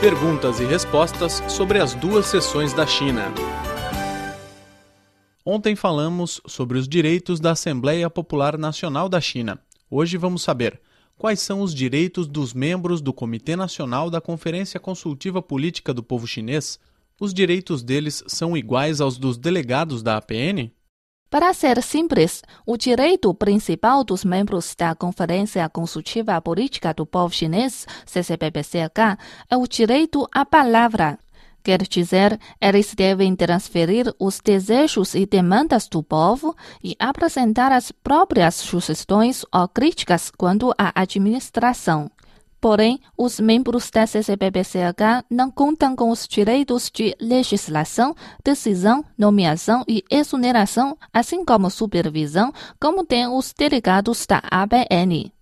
Perguntas e respostas sobre as duas sessões da China. Ontem falamos sobre os direitos da Assembleia Popular Nacional da China. Hoje vamos saber quais são os direitos dos membros do Comitê Nacional da Conferência Consultiva Política do Povo Chinês. Os direitos deles são iguais aos dos delegados da APN? Para ser simples, o direito principal dos membros da Conferência Consultiva Política do Povo Chinês, CCPPCH, é o direito à palavra. Quer dizer, eles devem transferir os desejos e demandas do povo e apresentar as próprias sugestões ou críticas quanto à administração. Porém, os membros da CCBBCH não contam com os direitos de legislação, decisão, nomeação e exoneração, assim como supervisão, como têm os delegados da ABN.